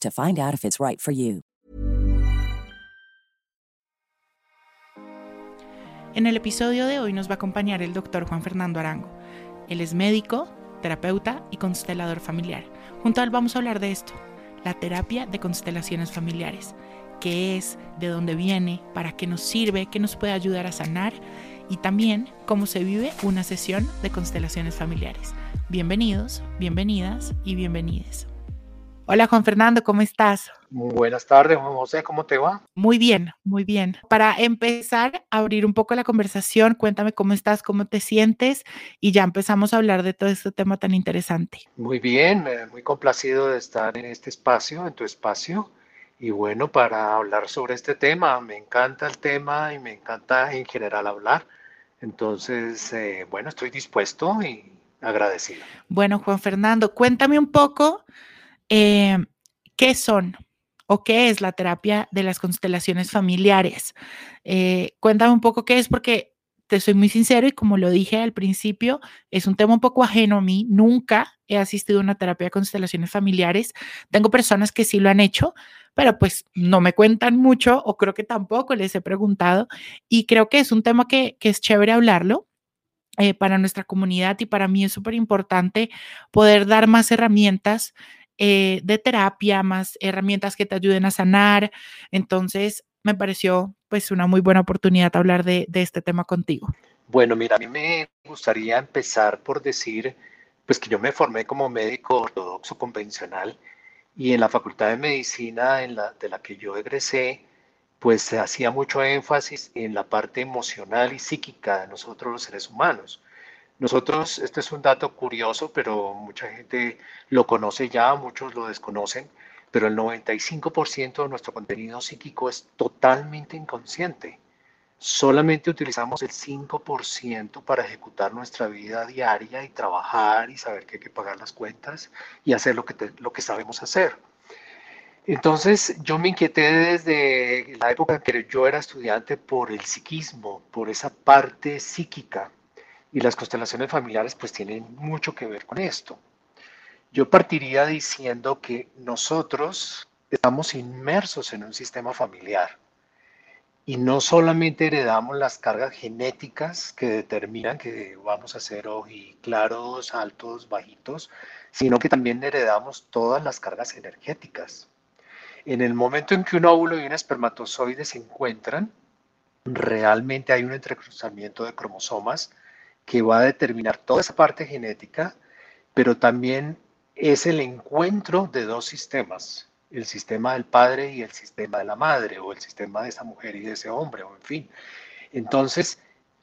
to find out if it's right for you. En el episodio de hoy nos va a acompañar el doctor Juan Fernando Arango. Él es médico, terapeuta y constelador familiar. Junto a él vamos a hablar de esto, la terapia de constelaciones familiares. ¿Qué es? ¿De dónde viene? ¿Para qué nos sirve? ¿Qué nos puede ayudar a sanar? Y también cómo se vive una sesión de constelaciones familiares. Bienvenidos, bienvenidas y bienvenides. Hola Juan Fernando, ¿cómo estás? Muy buenas tardes, Juan José, ¿cómo te va? Muy bien, muy bien. Para empezar a abrir un poco la conversación, cuéntame cómo estás, cómo te sientes y ya empezamos a hablar de todo este tema tan interesante. Muy bien, eh, muy complacido de estar en este espacio, en tu espacio. Y bueno, para hablar sobre este tema, me encanta el tema y me encanta en general hablar. Entonces, eh, bueno, estoy dispuesto y agradecido. Bueno, Juan Fernando, cuéntame un poco eh, ¿qué son o qué es la terapia de las constelaciones familiares? Eh, cuéntame un poco qué es, porque te soy muy sincero y como lo dije al principio, es un tema un poco ajeno a mí. Nunca he asistido a una terapia de constelaciones familiares. Tengo personas que sí lo han hecho, pero pues no me cuentan mucho o creo que tampoco les he preguntado. Y creo que es un tema que, es chévere hablarlo. Eh, para nuestra comunidad y para mí es súper importante poder dar más herramientas eh, de terapia, más herramientas que te ayuden a sanar. Entonces, me pareció pues una muy buena oportunidad hablar de, este tema contigo. Bueno, mira, a mí me gustaría empezar por decir, pues que yo me formé como médico ortodoxo convencional y en la Facultad de Medicina en la, de la que yo egresé, pues se hacía mucho énfasis en la parte emocional y psíquica de nosotros los seres humanos. Nosotros, este es un dato curioso, pero mucha gente lo conoce ya, muchos lo desconocen, pero el 95% de nuestro contenido psíquico es totalmente inconsciente. Solamente utilizamos el 5% para ejecutar nuestra vida diaria y trabajar y saber que hay que pagar las cuentas y hacer lo que, lo que sabemos hacer. Entonces yo me inquieté desde la época en que yo era estudiante por el psiquismo, por esa parte psíquica y las constelaciones familiares pues tienen mucho que ver con esto. Yo partiría diciendo que nosotros estamos inmersos en un sistema familiar y no solamente heredamos las cargas genéticas que determinan que vamos a ser claros, altos, bajitos, sino que también heredamos todas las cargas energéticas. En el momento en que un óvulo y un espermatozoide se encuentran, realmente hay un entrecruzamiento de cromosomas que va a determinar toda esa parte genética, pero también es el encuentro de dos sistemas, el sistema del padre y el sistema de la madre, o el sistema de esa mujer y de ese hombre, o en fin. Entonces,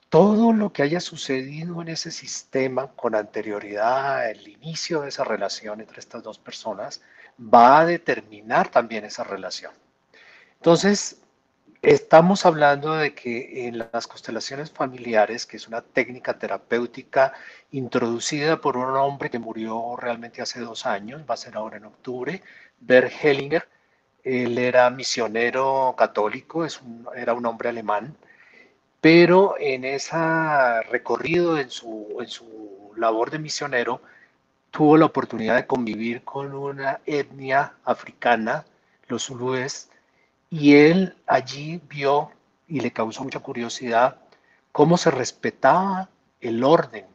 todo lo que haya sucedido en ese sistema con anterioridad al inicio de esa relación entre estas dos personas va a determinar también esa relación. Entonces, Estamos hablando de que en las constelaciones familiares, que es una técnica terapéutica introducida por un hombre que murió realmente hace dos años, va a ser ahora en octubre, Bert Hellinger, él era misionero católico, es era un hombre alemán, pero en ese recorrido, en su, en su labor de misionero, tuvo la oportunidad de convivir con una etnia africana, los zulúes, y él allí vio y le causó mucha curiosidad cómo se respetaba el orden,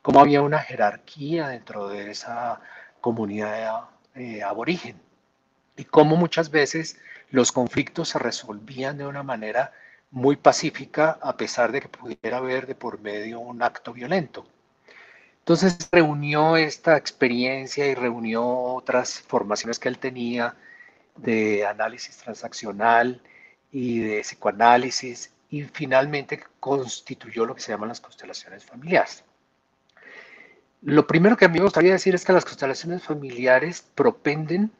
cómo había una jerarquía dentro de esa comunidad eh, aborigen y cómo muchas veces los conflictos se resolvían de una manera muy pacífica a pesar de que pudiera haber de por medio un acto violento. Entonces reunió esta experiencia y reunió otras formaciones que él tenía de análisis transaccional y de psicoanálisis y finalmente constituyó lo que se llaman las constelaciones familiares. Lo primero que a mí me gustaría decir es que las constelaciones familiares propenden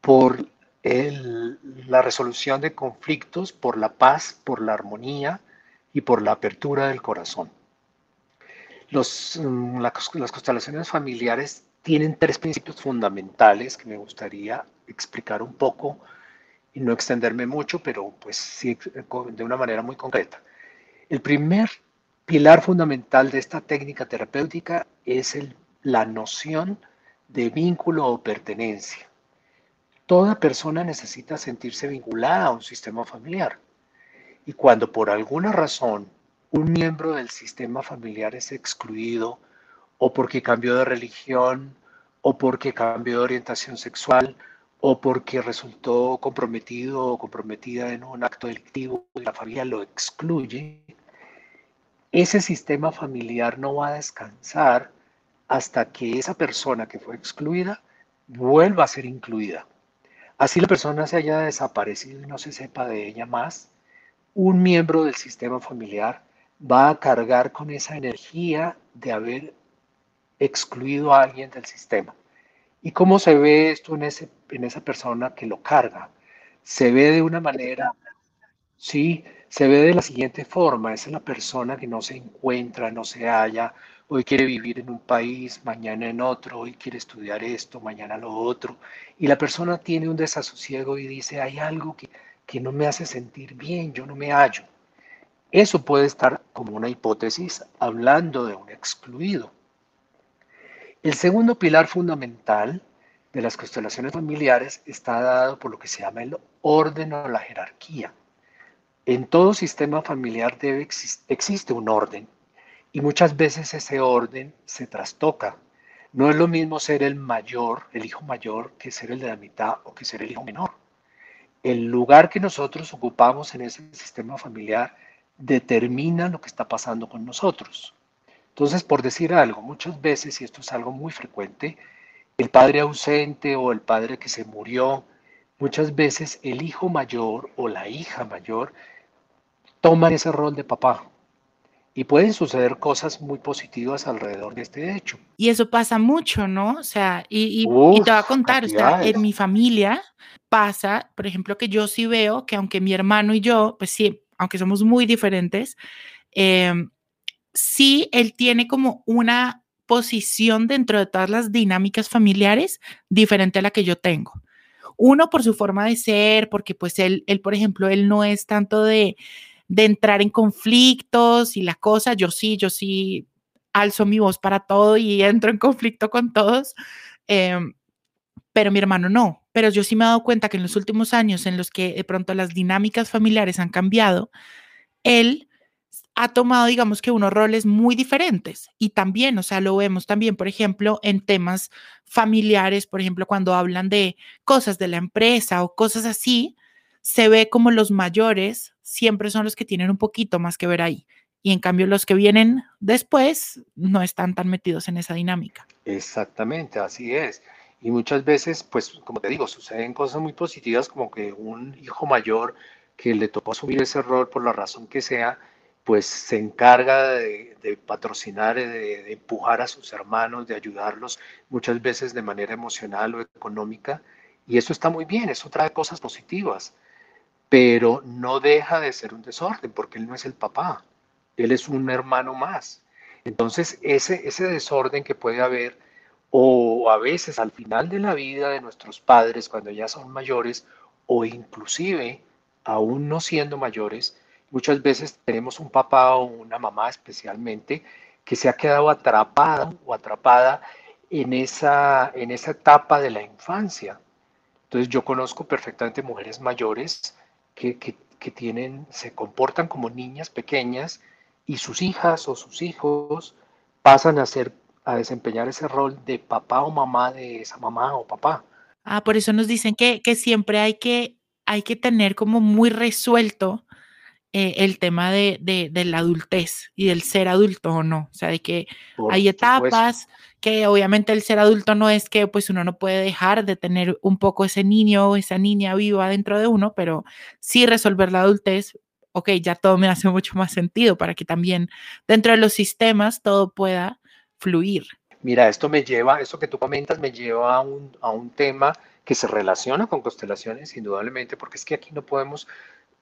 por la resolución de conflictos, por la paz, por la armonía y por la apertura del corazón. Mm, las constelaciones familiares tienen tres principios fundamentales que me gustaría explicar un poco y no extenderme mucho, pero pues sí de una manera muy concreta. El primer pilar fundamental de esta técnica terapéutica es la noción de vínculo o pertenencia. Toda persona necesita sentirse vinculada a un sistema familiar. Y cuando por alguna razón un miembro del sistema familiar es excluido o porque cambió de religión o porque cambió de orientación sexual o porque resultó comprometido o comprometida en un acto delictivo y la familia lo excluye, ese sistema familiar no va a descansar hasta que esa persona que fue excluida vuelva a ser incluida. Así la persona se haya desaparecido y no se sepa de ella más, un miembro del sistema familiar va a cargar con esa energía de haber excluido a alguien del sistema. ¿Y cómo se ve esto en, ese, en esa persona que lo carga? Se ve de una manera, sí, se ve de la siguiente forma, es la persona que no se encuentra, no se halla, hoy quiere vivir en un país, mañana en otro, hoy quiere estudiar esto, mañana lo otro, y la persona tiene un desasosiego y dice, hay algo que, que no me hace sentir bien, yo no me hallo. Eso puede estar como una hipótesis hablando de un excluido. El segundo pilar fundamental de las constelaciones familiares está dado por lo que se llama el orden o la jerarquía. En todo sistema familiar debe existe un orden y muchas veces ese orden se trastoca. No es lo mismo ser el mayor, el hijo mayor, que ser el de la mitad o que ser el hijo menor. El lugar que nosotros ocupamos en ese sistema familiar determina lo que está pasando con nosotros. Entonces, por decir algo, muchas veces, y esto es algo muy frecuente, el padre ausente o el padre que se murió, muchas veces el hijo mayor o la hija mayor toman ese rol de papá. Y pueden suceder cosas muy positivas alrededor de este hecho. Y eso pasa mucho, ¿no? O sea, y, te voy a contar, o sea, en mi familia pasa, por ejemplo, que yo sí veo que aunque mi hermano y yo, pues sí, aunque somos muy diferentes, eh, sí él tiene como una posición dentro de todas las dinámicas familiares diferente a la que yo tengo. Uno por su forma de ser, porque pues él, él por ejemplo, él no es tanto de, de entrar en conflictos y la cosa, yo sí, yo sí alzo mi voz para todo y entro en conflicto con todos, em, pero mi hermano no. Pero yo sí me he dado cuenta que en los últimos años en los que de pronto las dinámicas familiares han cambiado, él ha tomado, digamos que unos roles muy diferentes y también, o sea, lo vemos también, por ejemplo, en temas familiares, por ejemplo, cuando hablan de cosas de la empresa o cosas así, se ve como los mayores siempre son los que tienen un poquito más que ver ahí. Y en cambio los que vienen después no están tan metidos en esa dinámica. Exactamente, así es. Y muchas veces, pues, como te digo, suceden cosas muy positivas como que un hijo mayor que le tocó asumir ese rol por la razón que sea, pues se encarga de, patrocinar, de, de, empujar a sus hermanos, de ayudarlos muchas veces de manera emocional o económica. Y eso está muy bien, eso trae cosas positivas, pero no deja de ser un desorden porque él no es el papá, él es un hermano más. Entonces, ese, ese desorden que puede haber, o a veces al final de la vida de nuestros padres, cuando ya son mayores, o inclusive aún no siendo mayores, Muchas veces tenemos un papá o una mamá especialmente que se ha quedado atrapado o atrapada en esa, en esa etapa de la infancia. Entonces yo conozco perfectamente mujeres mayores que, que tienen, se comportan como niñas pequeñas y sus hijas o sus hijos pasan a ser a desempeñar ese rol de papá o mamá de esa mamá o papá. Ah, por eso nos dicen que, que siempre hay que hay que tener como muy resuelto eh, el tema de, de, la adultez y del ser adulto o no. O sea, de que hay etapas que obviamente el ser adulto no es que pues uno no puede dejar de tener un poco ese niño o esa niña viva dentro de uno, pero sí resolver la adultez, ok, ya todo me hace mucho más sentido para que también dentro de los sistemas todo pueda fluir. Mira, esto me lleva, esto que tú comentas me lleva a un, a un tema que se relaciona con constelaciones, indudablemente, porque es que aquí no podemos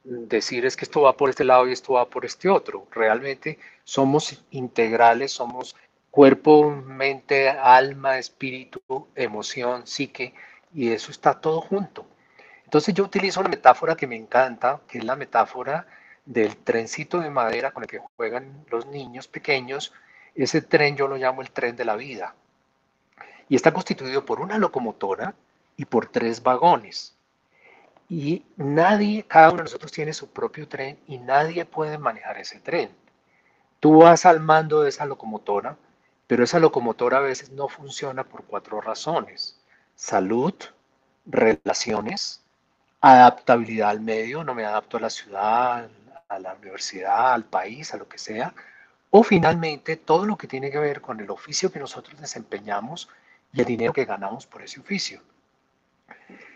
decir es que esto va por este lado y esto va por este otro. Realmente somos integrales, somos cuerpo, mente, alma, espíritu, emoción, psique, y eso está todo junto. Entonces yo utilizo una metáfora que me encanta, que es la metáfora del trencito de madera con el que juegan los niños pequeños. Ese tren yo lo llamo el tren de la vida. Y está constituido por una locomotora y por tres vagones. Y nadie, cada uno de nosotros tiene su propio tren y nadie puede manejar ese tren. Tú vas al mando de esa locomotora, pero esa locomotora a veces no funciona por cuatro razones. Salud, relaciones, adaptabilidad al medio, no me adapto a la ciudad, a la universidad, al país, a lo que sea. O finalmente todo lo que tiene que ver con el oficio que nosotros desempeñamos y el dinero que ganamos por ese oficio.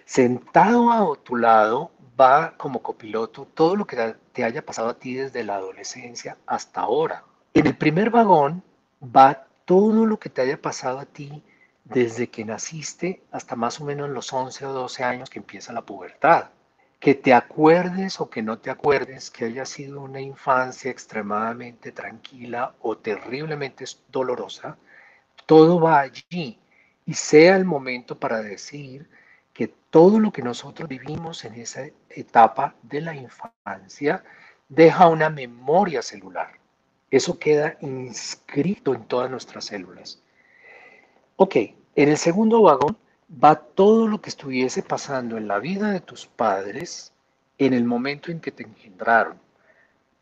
Sentado a tu lado va como copiloto todo lo que te haya pasado a ti desde la adolescencia hasta ahora. En el primer vagón va todo lo que te haya pasado a ti desde que naciste hasta más o menos los 11 o 12 años que empieza la pubertad. Que te acuerdes o que no te acuerdes que haya sido una infancia extremadamente tranquila o terriblemente dolorosa, todo va allí y sea el momento para decir que todo lo que nosotros vivimos en esa etapa de la infancia deja una memoria celular. Eso queda inscrito en todas nuestras células. Ok, en el segundo vagón va todo lo que estuviese pasando en la vida de tus padres en el momento en que te engendraron.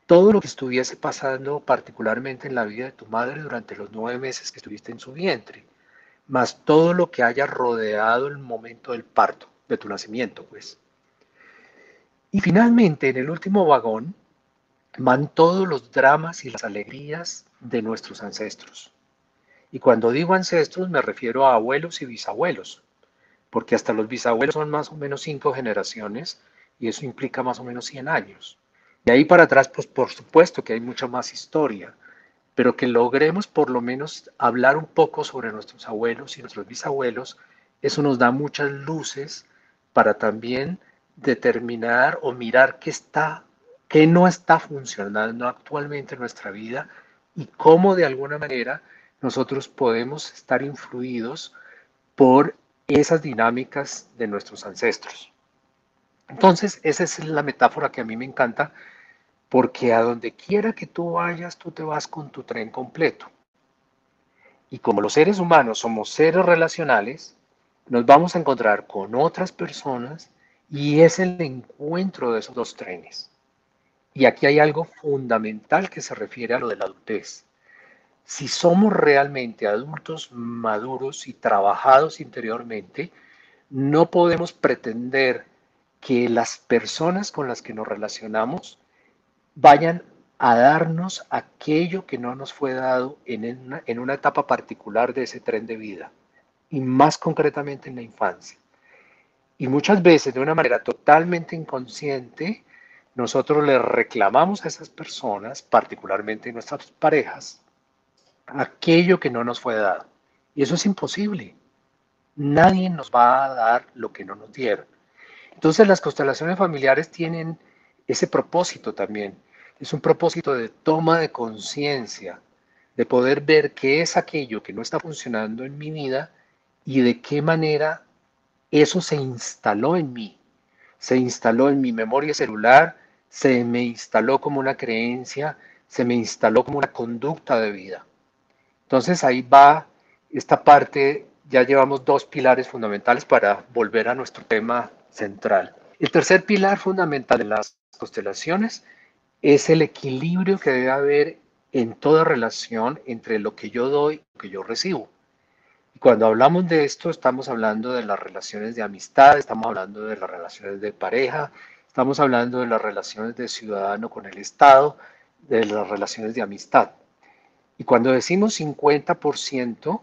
Todo lo que estuviese pasando particularmente en la vida de tu madre durante los nueve meses que estuviste en su vientre más todo lo que haya rodeado el momento del parto, de tu nacimiento, pues. Y finalmente, en el último vagón, van todos los dramas y las alegrías de nuestros ancestros. Y cuando digo ancestros me refiero a abuelos y bisabuelos, porque hasta los bisabuelos son más o menos cinco generaciones y eso implica más o menos 100 años. De ahí para atrás, pues por supuesto que hay mucha más historia, pero que logremos por lo menos hablar un poco sobre nuestros abuelos y nuestros bisabuelos, eso nos da muchas luces para también determinar o mirar qué está, qué no está funcionando actualmente en nuestra vida y cómo de alguna manera nosotros podemos estar influidos por esas dinámicas de nuestros ancestros. Entonces, esa es la metáfora que a mí me encanta porque a donde quiera que tú vayas, tú te vas con tu tren completo. Y como los seres humanos somos seres relacionales, nos vamos a encontrar con otras personas y es el encuentro de esos dos trenes. Y aquí hay algo fundamental que se refiere a lo de la adultez. Si somos realmente adultos maduros y trabajados interiormente, no podemos pretender que las personas con las que nos relacionamos vayan a darnos aquello que no nos fue dado en una, en una etapa particular de ese tren de vida, y más concretamente en la infancia. Y muchas veces de una manera totalmente inconsciente, nosotros le reclamamos a esas personas, particularmente nuestras parejas, aquello que no nos fue dado. Y eso es imposible. Nadie nos va a dar lo que no nos dieron. Entonces las constelaciones familiares tienen ese propósito también. Es un propósito de toma de conciencia, de poder ver qué es aquello que no está funcionando en mi vida y de qué manera eso se instaló en mí. Se instaló en mi memoria celular, se me instaló como una creencia, se me instaló como una conducta de vida. Entonces ahí va esta parte, ya llevamos dos pilares fundamentales para volver a nuestro tema central. El tercer pilar fundamental de las constelaciones es el equilibrio que debe haber en toda relación entre lo que yo doy y lo que yo recibo. Y cuando hablamos de esto, estamos hablando de las relaciones de amistad, estamos hablando de las relaciones de pareja, estamos hablando de las relaciones de ciudadano con el Estado, de las relaciones de amistad. Y cuando decimos 50%,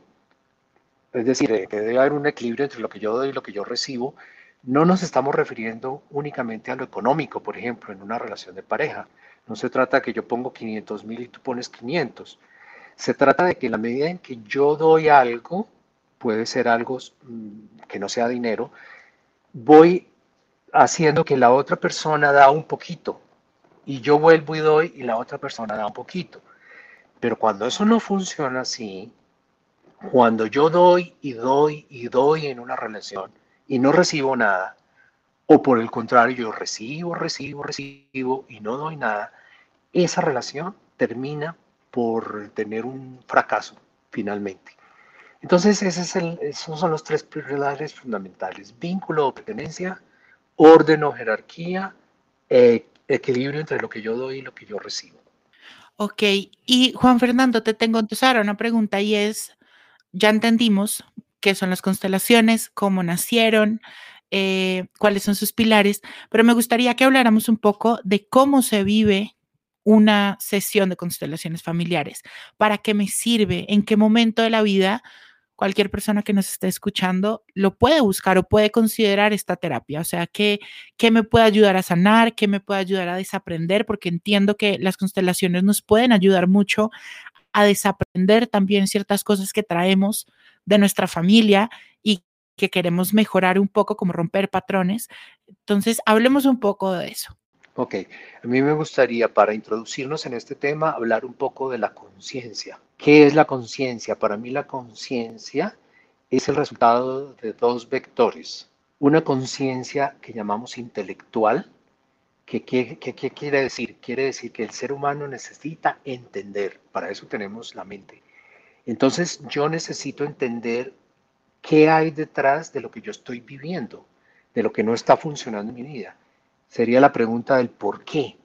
es decir, que debe haber un equilibrio entre lo que yo doy y lo que yo recibo, no nos estamos refiriendo únicamente a lo económico, por ejemplo, en una relación de pareja. No se trata de que yo pongo 500 mil y tú pones 500. Se trata de que en la medida en que yo doy algo, puede ser algo mm, que no sea dinero, voy haciendo que la otra persona da un poquito y yo vuelvo y doy y la otra persona da un poquito. Pero cuando eso no funciona así, cuando yo doy y doy y doy en una relación y no recibo nada, o por el contrario, yo recibo, recibo, recibo y no doy nada, esa relación termina por tener un fracaso finalmente. Entonces, ese esos son los tres pilares fundamentales. Vínculo o pertenencia, orden o jerarquía, eh, equilibrio entre lo que yo doy y lo que yo recibo. Ok, y Juan Fernando, te tengo entonces ahora una pregunta y es, ya entendimos qué son las constelaciones, cómo nacieron, eh, cuáles son sus pilares, pero me gustaría que habláramos un poco de cómo se vive una sesión de constelaciones familiares, para qué me sirve, en qué momento de la vida cualquier persona que nos esté escuchando lo puede buscar o puede considerar esta terapia. O sea, ¿qué, qué me puede ayudar a sanar? ¿Qué me puede ayudar a desaprender? Porque entiendo que las constelaciones nos pueden ayudar mucho a desaprender también ciertas cosas que traemos de nuestra familia y que queremos mejorar un poco, como romper patrones. Entonces, hablemos un poco de eso. Ok, a mí me gustaría para introducirnos en este tema hablar un poco de la conciencia. ¿Qué es la conciencia? Para mí la conciencia es el resultado de dos vectores. Una conciencia que llamamos intelectual, que, ¿qué quiere decir? Quiere decir que el ser humano necesita entender, para eso tenemos la mente. Entonces yo necesito entender qué hay detrás de lo que yo estoy viviendo, de lo que no está funcionando en mi vida sería la pregunta del por qué.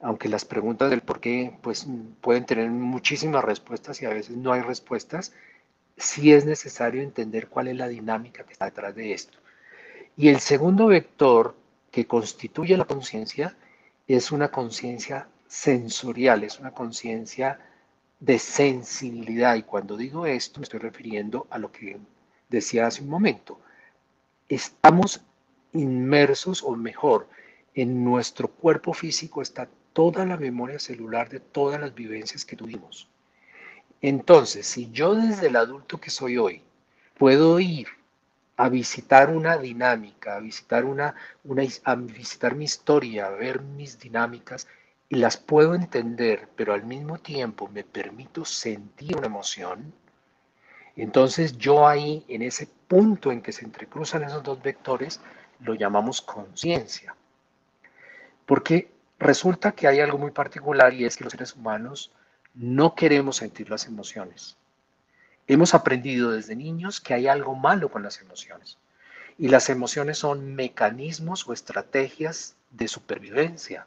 Aunque las preguntas del por qué pues, pueden tener muchísimas respuestas y a veces no hay respuestas, sí es necesario entender cuál es la dinámica que está detrás de esto. Y el segundo vector que constituye la conciencia es una conciencia sensorial, es una conciencia de sensibilidad. Y cuando digo esto me estoy refiriendo a lo que decía hace un momento. Estamos inmersos, o mejor, en nuestro cuerpo físico está toda la memoria celular de todas las vivencias que tuvimos. Entonces, si yo desde el adulto que soy hoy puedo ir a visitar una dinámica, a visitar, una, una, a visitar mi historia, a ver mis dinámicas, las puedo entender, pero al mismo tiempo me permito sentir una emoción, entonces yo ahí, en ese punto en que se entrecruzan esos dos vectores, lo llamamos conciencia. Porque resulta que hay algo muy particular y es que los seres humanos no queremos sentir las emociones. Hemos aprendido desde niños que hay algo malo con las emociones. Y las emociones son mecanismos o estrategias de supervivencia.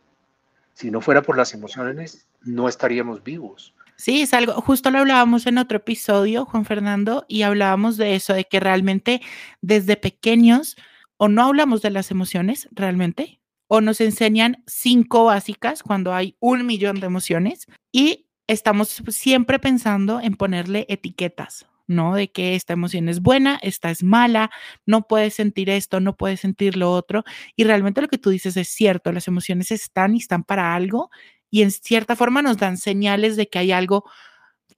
Si no fuera por las emociones, no estaríamos vivos. Sí, es algo, justo lo hablábamos en otro episodio, Juan Fernando, y hablábamos de eso, de que realmente desde pequeños, o no hablamos de las emociones realmente, o nos enseñan cinco básicas cuando hay un millón de emociones y estamos siempre pensando en ponerle etiquetas, ¿no? De que esta emoción es buena, esta es mala, no puedes sentir esto, no puedes sentir lo otro. Y realmente lo que tú dices es cierto, las emociones están y están para algo y en cierta forma nos dan señales de que hay algo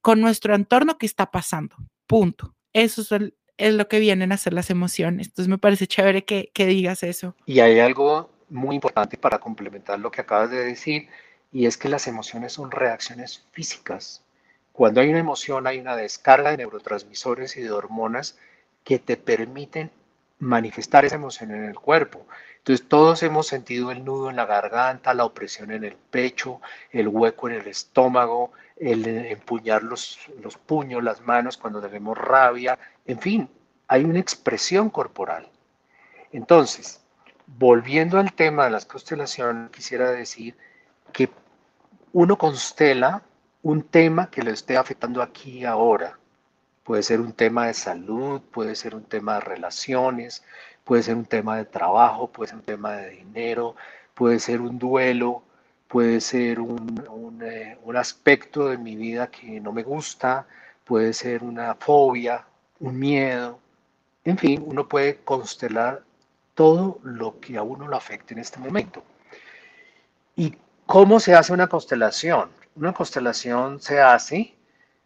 con nuestro entorno que está pasando. Punto. Eso es, lo que vienen a ser las emociones. Entonces me parece chévere que, que digas eso. Y hay algo muy importante para complementar lo que acabas de decir, y es que las emociones son reacciones físicas. Cuando hay una emoción hay una descarga de neurotransmisores y de hormonas que te permiten manifestar esa emoción en el cuerpo. Entonces todos hemos sentido el nudo en la garganta, la opresión en el pecho, el hueco en el estómago, el empuñar los, los puños, las manos cuando tenemos rabia, en fin, hay una expresión corporal. Entonces, volviendo al tema de las constelaciones, quisiera decir que uno constela un tema que le esté afectando aquí y ahora. Puede ser un tema de salud, puede ser un tema de relaciones, puede ser un tema de trabajo, puede ser un tema de dinero, puede ser un duelo, puede ser un, eh, un, aspecto de mi vida que no me gusta, puede ser una fobia, un miedo, en fin, uno puede constelar todo lo que a uno lo afecte en este momento. ¿Y cómo se hace una constelación? Una constelación se hace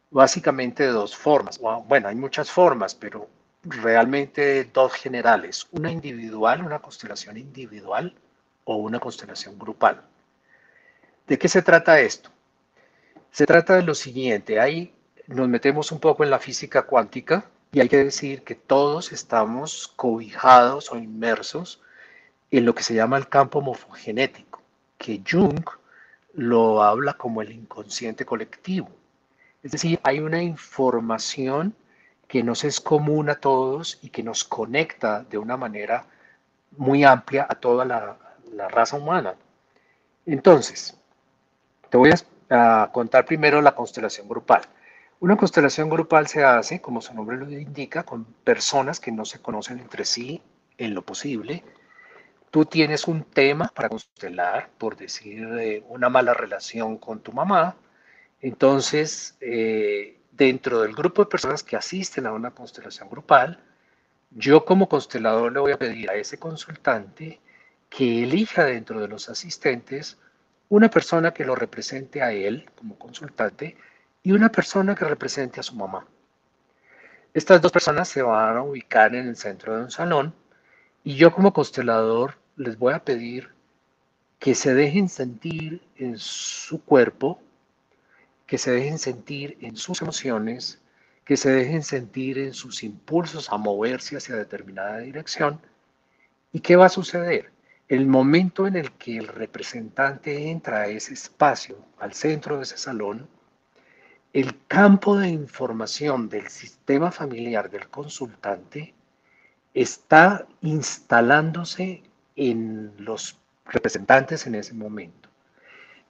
básicamente de dos formas. Bueno, hay muchas formas, pero realmente dos generales. Una individual, una constelación individual o una constelación grupal. ¿De qué se trata esto? Se trata de lo siguiente, ahí nos metemos un poco en la física cuántica y hay que decir que todos estamos cobijados o inmersos en lo que se llama el campo morfogenético, que Jung lo habla como el inconsciente colectivo. Es decir, hay una información que nos es común a todos y que nos conecta de una manera muy amplia a toda la, raza humana. Entonces, te voy a contar primero la constelación grupal. Una constelación grupal se hace, como su nombre lo indica, con personas que no se conocen entre sí en lo posible. Tú tienes un tema para constelar, por decir eh, una mala relación con tu mamá. Entonces, eh, dentro del grupo de personas que asisten a una constelación grupal, yo como constelador le voy a pedir a ese consultante que elija dentro de los asistentes una persona que lo represente a él como consultante y una persona que represente a su mamá. Estas dos personas se van a ubicar en el centro de un salón y yo como constelador les voy a pedir que se dejen sentir en su cuerpo, que se dejen sentir en sus emociones, que se dejen sentir en sus impulsos a moverse hacia determinada dirección. ¿Y qué va a suceder? El momento en el que el representante entra a ese espacio, al centro de ese salón, el campo de información del sistema familiar del consultante está instalándose en los representantes en ese momento.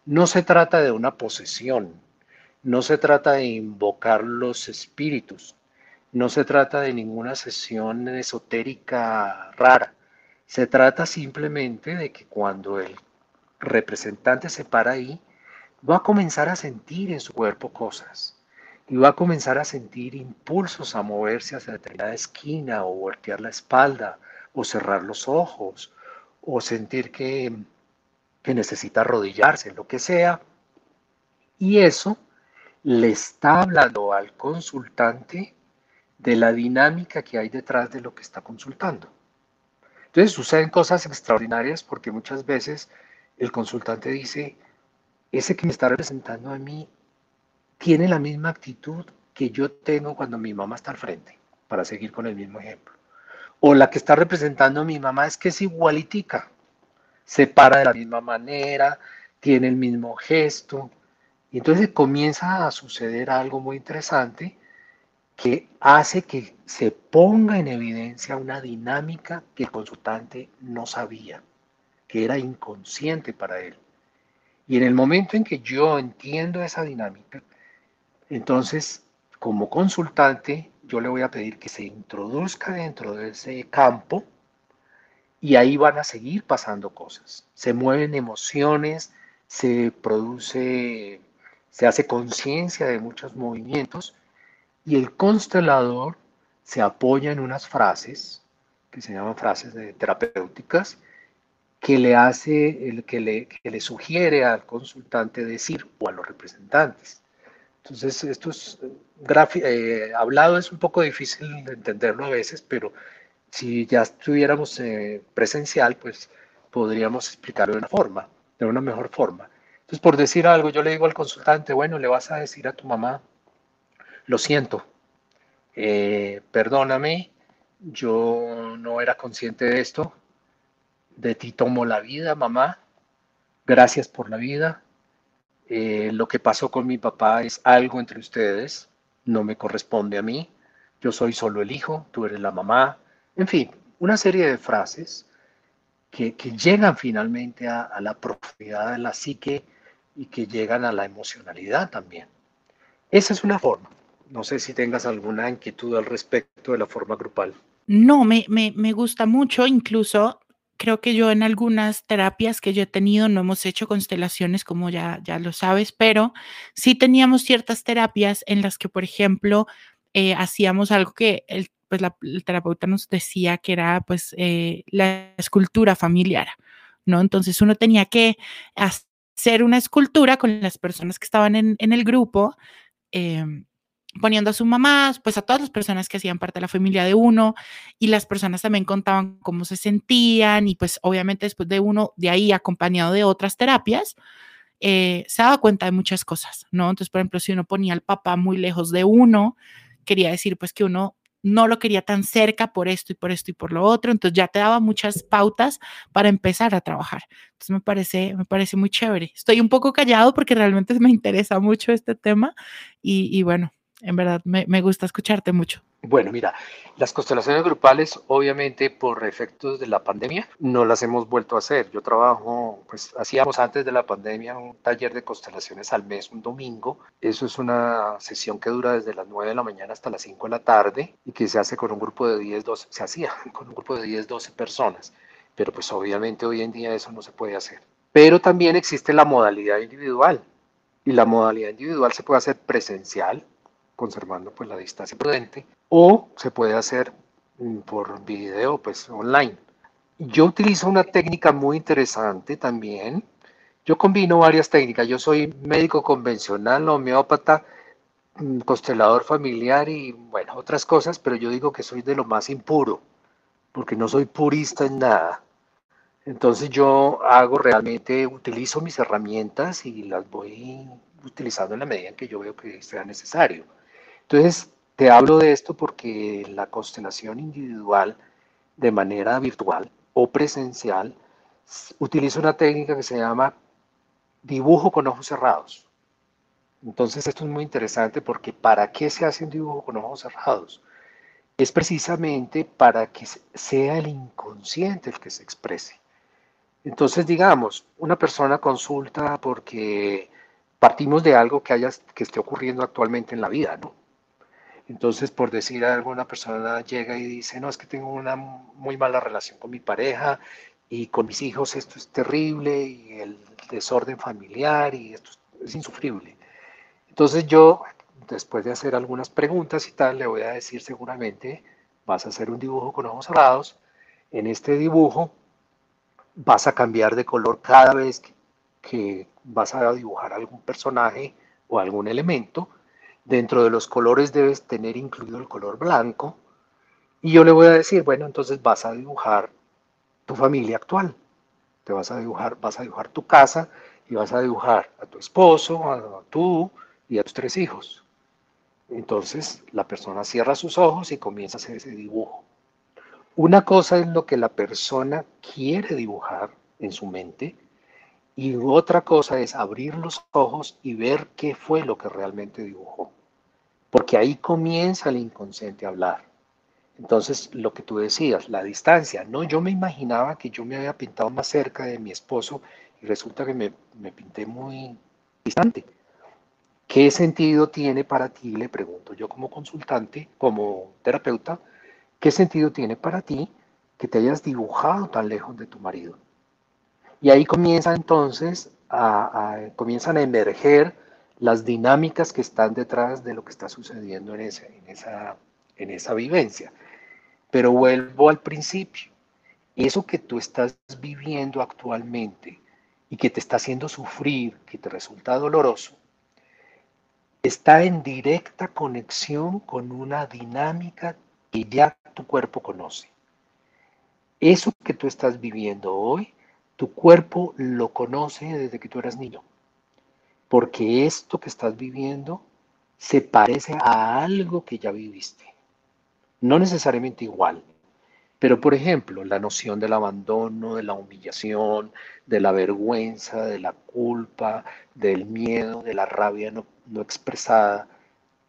No se trata de una posesión, no se trata de invocar los espíritus, no se trata de ninguna sesión esotérica rara. Se trata simplemente de que cuando el representante se para ahí, va a comenzar a sentir en su cuerpo cosas y va a comenzar a sentir impulsos a moverse hacia determinada esquina o voltear la espalda o cerrar los ojos o sentir que, que necesita arrodillarse, lo que sea. Y eso le está hablando al consultante de la dinámica que hay detrás de lo que está consultando. Entonces suceden cosas extraordinarias porque muchas veces el consultante dice, ese que me está representando a mí tiene la misma actitud que yo tengo cuando mi mamá está al frente, para seguir con el mismo ejemplo. O la que está representando mi mamá es que es igualitica, se para de la misma manera, tiene el mismo gesto. Y entonces comienza a suceder algo muy interesante que hace que se ponga en evidencia una dinámica que el consultante no sabía, que era inconsciente para él. Y en el momento en que yo entiendo esa dinámica, entonces como consultante yo le voy a pedir que se introduzca dentro de ese campo y ahí van a seguir pasando cosas. Se mueven emociones, se produce, se hace conciencia de muchos movimientos y el constelador se apoya en unas frases que se llaman frases terapéuticas que le hace, que le, que le sugiere al consultante decir o a los representantes. Entonces, esto es eh, hablado es un poco difícil de entenderlo a veces, pero si ya estuviéramos eh, presencial, pues podríamos explicarlo de una forma, de una mejor forma. Entonces, por decir algo, yo le digo al consultante, bueno, le vas a decir a tu mamá, lo siento, eh, perdóname, yo no era consciente de esto, de ti tomo la vida, mamá, gracias por la vida. Eh, lo que pasó con mi papá es algo entre ustedes, no me corresponde a mí, yo soy solo el hijo, tú eres la mamá, en fin, una serie de frases que, llegan finalmente a, a la profundidad de la psique y que llegan a la emocionalidad también. Esa es una forma. No sé si tengas alguna inquietud al respecto de la forma grupal. No, me, me, me gusta mucho, incluso creo que yo en algunas terapias que yo he tenido no hemos hecho constelaciones, como ya, ya lo sabes, pero sí teníamos ciertas terapias en las que, por ejemplo, eh, hacíamos algo que el, pues la, terapeuta nos decía que era pues eh, la escultura familiar, ¿no? Entonces uno tenía que hacer una escultura con las personas que estaban en, en el grupo. Eh, poniendo a sus mamás, pues a todas las personas que hacían parte de la familia de uno y las personas también contaban cómo se sentían y pues obviamente después de uno, de ahí acompañado de otras terapias, eh, se daba cuenta de muchas cosas, ¿no? Entonces, por ejemplo, si uno ponía al papá muy lejos de uno, quería decir pues que uno no lo quería tan cerca por esto y por esto y por lo otro, entonces ya te daba muchas pautas para empezar a trabajar. Entonces me parece, me parece muy chévere. Estoy un poco callado porque realmente me interesa mucho este tema y, y bueno, en verdad, me, me, gusta escucharte mucho. Bueno, mira, las constelaciones grupales, obviamente por efectos de la pandemia, no las hemos vuelto a hacer. Yo trabajo, pues hacíamos antes de la pandemia un taller de constelaciones al mes, un domingo. Eso es una sesión que dura desde las 9 de la mañana hasta las 5 de la tarde y que se hace con un grupo de 10, 12, se hacía con un grupo de 10, 12 personas. Pero pues obviamente hoy en día eso no se puede hacer. Pero también existe la modalidad individual. Y la modalidad individual se puede hacer presencial, conservando pues la distancia prudente o se puede hacer mm, por video pues online. Yo utilizo una técnica muy interesante también. Yo combino varias técnicas. Yo soy médico convencional, homeópata, mm, constelador familiar y bueno, otras cosas, pero yo digo que soy de lo más impuro, porque no soy purista en nada. Entonces yo hago realmente, utilizo mis herramientas y las voy utilizando en la medida en que yo veo que sea necesario. Entonces, te hablo de esto porque la constelación individual de manera virtual o presencial utiliza una técnica que se llama dibujo con ojos cerrados. Entonces esto es muy interesante porque ¿para qué se hace un dibujo con ojos cerrados? Es precisamente para que sea el inconsciente el que se exprese. Entonces digamos, una persona consulta porque partimos de algo que, haya, que esté ocurriendo actualmente en la vida, ¿no? Entonces, por decir algo, una persona llega y dice, no, es que tengo una muy mala relación con mi pareja y con mis hijos esto es terrible y el desorden familiar y esto es insufrible. Entonces yo, después de hacer algunas preguntas y tal, le voy a decir seguramente, vas a hacer un dibujo con ojos cerrados. En este dibujo vas a cambiar de color cada vez que vas a dibujar algún personaje o algún elemento Dentro de los colores debes tener incluido el color blanco. Y yo le voy a decir, bueno, entonces vas a dibujar tu familia actual. Te vas a dibujar, vas a dibujar tu casa y vas a dibujar a tu esposo, a, tú y a tus tres hijos. Entonces la persona cierra sus ojos y comienza a hacer ese dibujo. Una cosa es lo que la persona quiere dibujar en su mente y otra cosa es abrir los ojos y ver qué fue lo que realmente dibujó porque ahí comienza el inconsciente a hablar. Entonces, lo que tú decías, la distancia, no, yo me imaginaba que yo me había pintado más cerca de mi esposo y resulta que me, me pinté muy distante. ¿Qué sentido tiene para ti? Le pregunto yo como consultante, como terapeuta, ¿qué sentido tiene para ti que te hayas dibujado tan lejos de tu marido? Y ahí comienza entonces a, a comienzan a emerger las dinámicas que están detrás de lo que está sucediendo en, esa, en, esa, en esa vivencia. Pero vuelvo al principio. Eso que tú estás viviendo actualmente y que te está haciendo sufrir, que te resulta doloroso, está en directa conexión con una dinámica que ya tu cuerpo conoce. Eso que tú estás viviendo hoy, tu cuerpo lo conoce desde que tú eras niño porque esto que estás viviendo se parece a algo que ya viviste. No necesariamente igual, pero por ejemplo, la noción del abandono, de la humillación, de la vergüenza, de la culpa, del miedo, de la rabia no, expresada,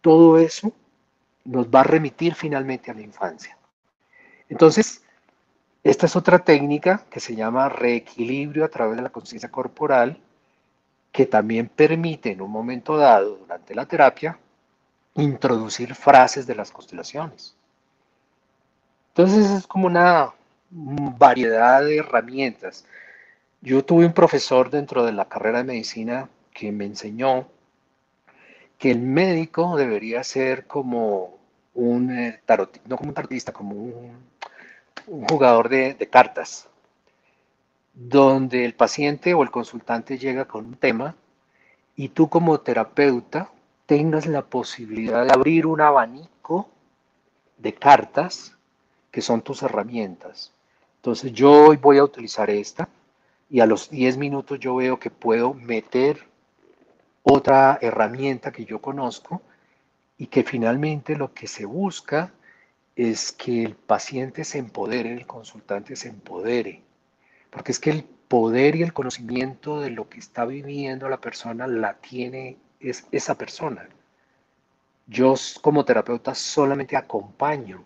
todo eso nos va a remitir finalmente a la infancia. Entonces, esta es otra técnica que se llama reequilibrio a través de la conciencia corporal, que también permite en un momento dado, durante la terapia, introducir frases de las constelaciones. Entonces es como una variedad de herramientas. Yo tuve un profesor dentro de la carrera de medicina que me enseñó que el médico debería ser como un eh, tarot, no como un tarotista, como un, jugador de cartas, donde el paciente o el consultante llega con un tema y tú como terapeuta tengas la posibilidad de abrir un abanico de cartas que son tus herramientas. Entonces yo hoy voy a utilizar esta y a los 10 minutos yo veo que puedo meter otra herramienta que yo conozco y que finalmente lo que se busca es que el paciente se empodere, el consultante se empodere, porque es que el poder y el conocimiento de lo que está viviendo la persona la tiene es esa persona. Yo como terapeuta solamente acompaño,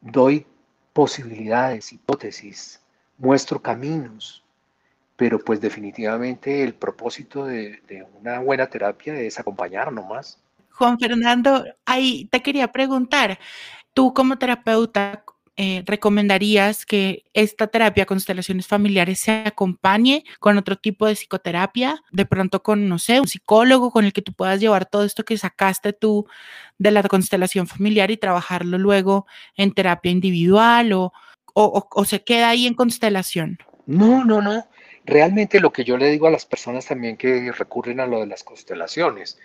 doy posibilidades, hipótesis, muestro caminos, pero pues definitivamente el propósito de, una buena terapia es acompañar nomás. Juan Fernando, ahí te quería preguntar, tú como terapeuta, eh, recomendarías que esta terapia constelaciones familiares se acompañe con otro tipo de psicoterapia, de pronto con, no sé, un psicólogo con el que tú puedas llevar todo esto que sacaste tú de la constelación familiar y trabajarlo luego en terapia individual o, o se queda ahí en constelación? No, no, no. Realmente lo que yo le digo a las personas también que recurren a lo de las constelaciones,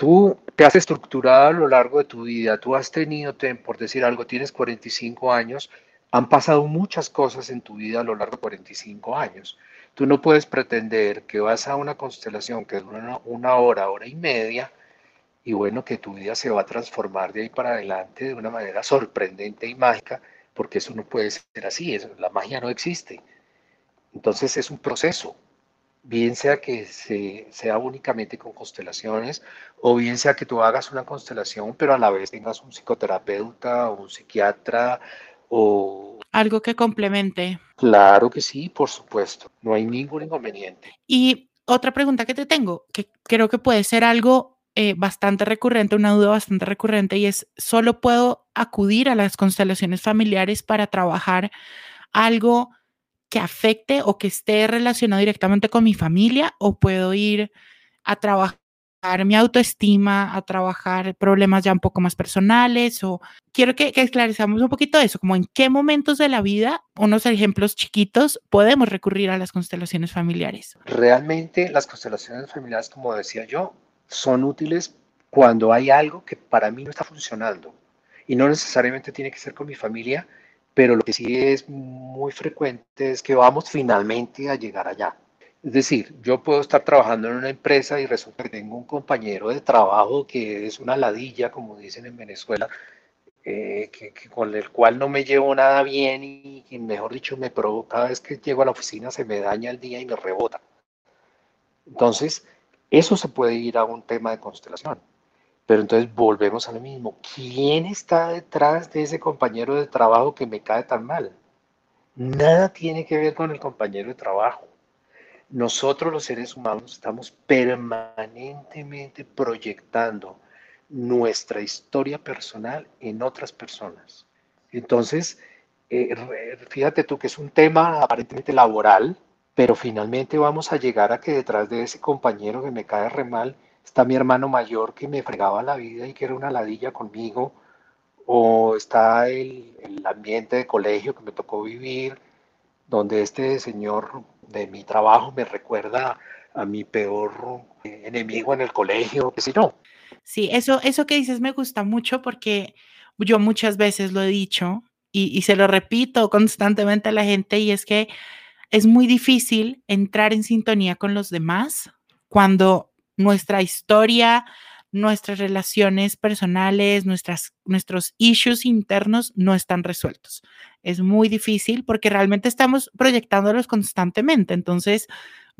tú te has estructurado a lo largo de tu vida, tú has tenido, por decir algo, tienes 45 años, han pasado muchas cosas en tu vida a lo largo de 45 años. Tú no puedes pretender que vas a una constelación que dura una, hora, hora y media, y bueno, que tu vida se va a transformar de ahí para adelante de una manera sorprendente y mágica, porque eso no puede ser así, la magia no existe. Entonces es un proceso, bien sea que sea únicamente con constelaciones o bien sea que tú hagas una constelación, pero a la vez tengas un psicoterapeuta o un psiquiatra o... Algo que complemente. Claro que sí, por supuesto, no hay ningún inconveniente. Y otra pregunta que te tengo, que creo que puede ser algo eh, bastante recurrente, una duda bastante recurrente, y es, ¿solo puedo acudir a las constelaciones familiares para trabajar algo que afecte o que esté relacionado directamente con mi familia o puedo ir a trabajar mi autoestima, a trabajar problemas ya un poco más personales o quiero que, que esclarecamos un poquito eso, como en qué momentos de la vida, unos ejemplos chiquitos, podemos recurrir a las constelaciones familiares. Realmente las constelaciones familiares, como decía yo, son útiles cuando hay algo que para mí no está funcionando y no necesariamente tiene que ser con mi familia, pero lo que sí es muy frecuente es que vamos finalmente a llegar allá. Es decir, yo puedo estar trabajando en una empresa y resulta que tengo un compañero de trabajo que es una ladilla, como dicen en Venezuela, eh, con el cual no me llevo nada bien y, y, mejor dicho, me provoca, cada vez que llego a la oficina se me daña el día y me rebota. Entonces, eso se puede ir a un tema de constelación. Pero entonces volvemos a lo mismo. ¿Quién está detrás de ese compañero de trabajo que me cae tan mal? Nada tiene que ver con el compañero de trabajo. Nosotros los seres humanos estamos permanentemente proyectando nuestra historia personal en otras personas. Entonces, eh, fíjate tú que es un tema aparentemente laboral, pero finalmente vamos a llegar a que detrás de ese compañero que me cae re mal está mi hermano mayor que me fregaba la vida y que era una ladilla conmigo, o está el, ambiente de colegio que me tocó vivir, donde este señor de mi trabajo me recuerda a mi peor eh, enemigo en el colegio, que si no. Sí, eso, eso que dices me gusta mucho porque yo muchas veces lo he dicho y, y se lo repito constantemente a la gente y es que es muy difícil entrar en sintonía con los demás cuando nuestra historia, nuestras relaciones personales, nuestras, nuestros issues internos no están resueltos. Es muy difícil porque realmente estamos proyectándolos constantemente, entonces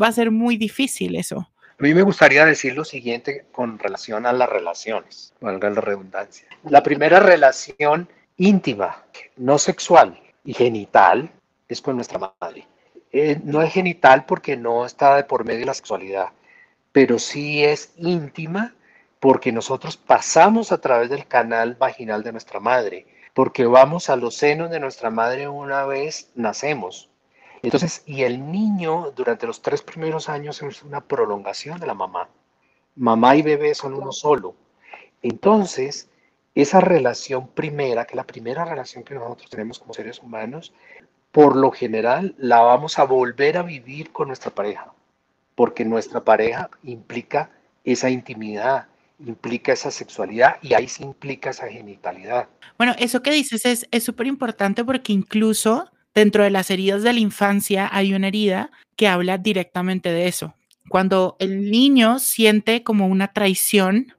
va a ser muy difícil eso. A mí me gustaría decir lo siguiente con relación a las relaciones, valga la redundancia. La primera relación íntima, no sexual y genital, es con nuestra madre. Eh, no es genital porque no está de por medio de la sexualidad, pero sí es íntima porque nosotros pasamos a través del canal vaginal de nuestra madre, porque vamos a los senos de nuestra madre una vez nacemos. Entonces, y el niño durante los tres primeros años es una prolongación de la mamá. Mamá y bebé son uno solo. Entonces, esa relación primera, que es la primera relación que nosotros tenemos como seres humanos, por lo general la vamos a volver a vivir con nuestra pareja, porque nuestra pareja implica esa intimidad, implica esa sexualidad y ahí se implica esa genitalidad. Bueno, eso que dices es súper importante porque incluso dentro de las heridas de la infancia hay una herida que habla directamente de eso. Cuando el niño siente como una traición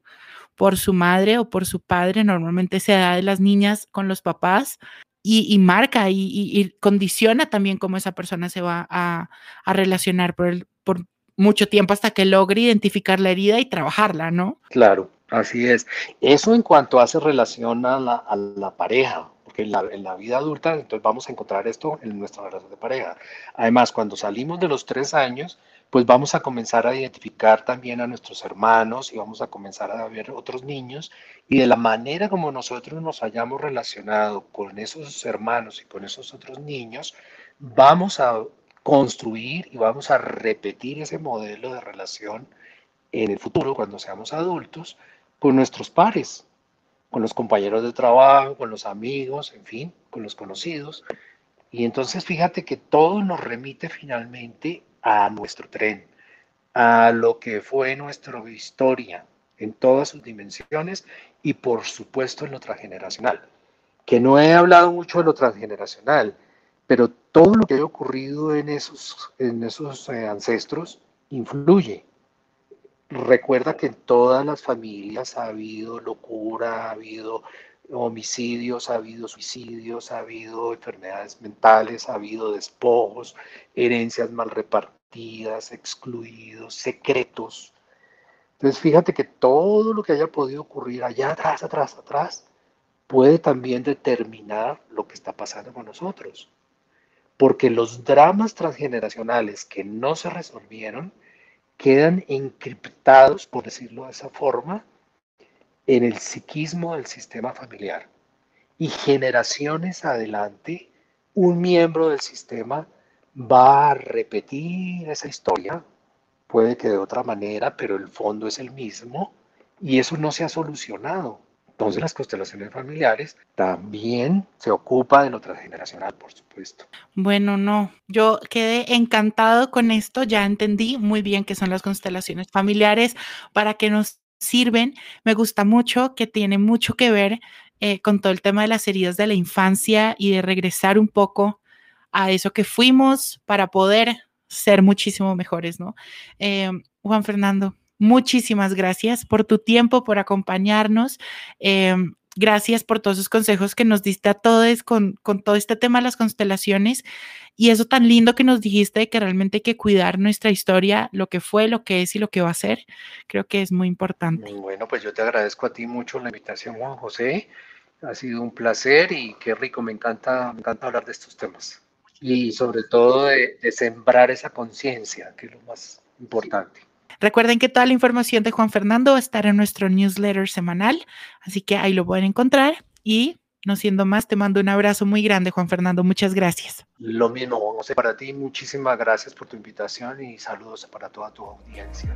por su madre o por su padre, normalmente se da de las niñas con los papás, y, marca y, condiciona también cómo esa persona se va a, relacionar por, el, por mucho tiempo hasta que logre identificar la herida y trabajarla, ¿no? Claro, así es. Eso en cuanto hace relación a la, a la pareja, porque en la, en la, vida adulta, entonces vamos a encontrar esto en nuestra relación de pareja. Además, cuando salimos de los tres años, pues vamos a comenzar a identificar también a nuestros hermanos y vamos a comenzar a ver otros niños y de la manera como nosotros nos hayamos relacionado con esos hermanos y con esos otros niños, vamos a construir y vamos a repetir ese modelo de relación en el futuro, cuando seamos adultos, con nuestros pares, con los compañeros de trabajo, con los amigos, en fin, con los conocidos. Y entonces fíjate que todo nos remite finalmente a nuestro tren, a lo que fue nuestra historia en todas sus dimensiones y por supuesto en lo transgeneracional. Que no he hablado mucho de lo transgeneracional, pero todo lo que ha ocurrido en esos, en esos eh, ancestros influye. Recuerda que en todas las familias ha habido locura, ha habido homicidios, ha habido suicidios, ha habido enfermedades mentales, ha habido despojos, herencias mal repartidas, excluidos, secretos. Entonces fíjate que todo lo que haya podido ocurrir allá atrás, atrás, atrás, puede también determinar lo que está pasando con nosotros. Porque los dramas transgeneracionales que no se resolvieron quedan encriptados, por decirlo de esa forma, en el psiquismo del sistema familiar. Y generaciones adelante, un miembro del sistema va a repetir esa historia, puede que de otra manera, pero el fondo es el mismo, y eso no se ha solucionado. Entonces las constelaciones familiares también se ocupa de lo transgeneracional, por supuesto. Bueno, no, yo quedé encantado con esto, ya entendí muy bien qué son las constelaciones familiares, para que nos sirven. Me gusta mucho que tiene mucho que ver eh, con todo el tema de las heridas de la infancia y de regresar un poco a eso que fuimos para poder ser muchísimo mejores, ¿no? Eh, Juan Fernando, muchísimas gracias por tu tiempo, por acompañarnos. Eh, gracias por todos esos consejos que nos diste a todos con, con todo este tema de las constelaciones y eso tan lindo que nos dijiste que realmente hay que cuidar nuestra historia, lo que fue, lo que es y lo que va a ser. Creo que es muy importante. Bueno, pues yo te agradezco a ti mucho la invitación, Juan José. Ha sido un placer y qué rico, me encanta, me encanta hablar de estos temas. Y sobre todo de, de sembrar esa conciencia, que es lo más importante. Recuerden que toda la información de Juan Fernando va a estar en nuestro newsletter semanal, así que ahí lo pueden encontrar y no siendo más, te mando un abrazo muy grande, Juan Fernando. Muchas gracias. Lo mismo, José, para ti. Muchísimas gracias por tu invitación y saludos para toda tu audiencia.